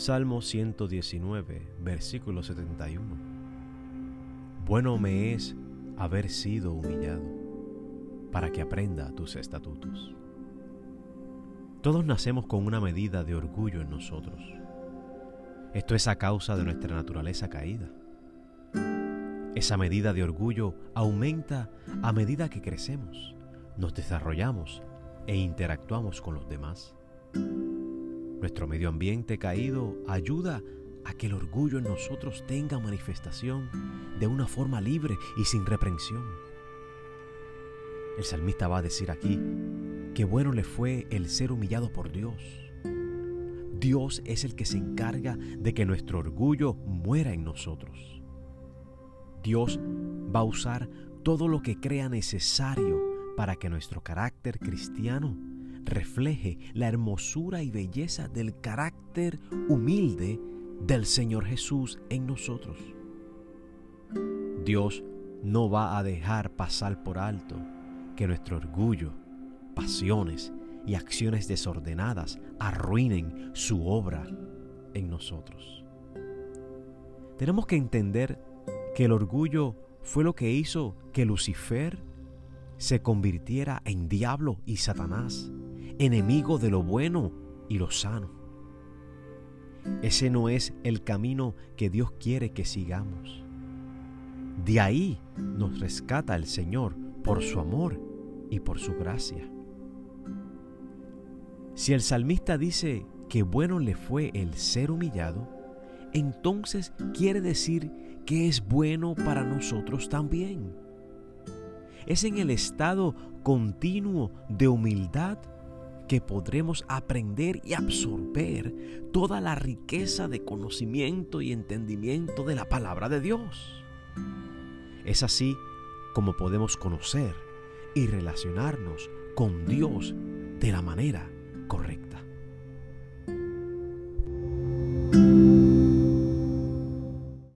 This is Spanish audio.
Salmo 119, versículo 71. Bueno me es haber sido humillado para que aprenda tus estatutos. Todos nacemos con una medida de orgullo en nosotros. Esto es a causa de nuestra naturaleza caída. Esa medida de orgullo aumenta a medida que crecemos, nos desarrollamos e interactuamos con los demás. Nuestro medio ambiente caído ayuda a que el orgullo en nosotros tenga manifestación de una forma libre y sin reprensión. El salmista va a decir aquí que bueno le fue el ser humillado por Dios. Dios es el que se encarga de que nuestro orgullo muera en nosotros. Dios va a usar todo lo que crea necesario para que nuestro carácter cristiano refleje la hermosura y belleza del carácter humilde del Señor Jesús en nosotros. Dios no va a dejar pasar por alto que nuestro orgullo, pasiones y acciones desordenadas arruinen su obra en nosotros. Tenemos que entender que el orgullo fue lo que hizo que Lucifer se convirtiera en diablo y Satanás enemigo de lo bueno y lo sano. Ese no es el camino que Dios quiere que sigamos. De ahí nos rescata el Señor por su amor y por su gracia. Si el salmista dice que bueno le fue el ser humillado, entonces quiere decir que es bueno para nosotros también. Es en el estado continuo de humildad que podremos aprender y absorber toda la riqueza de conocimiento y entendimiento de la palabra de Dios. Es así como podemos conocer y relacionarnos con Dios de la manera correcta.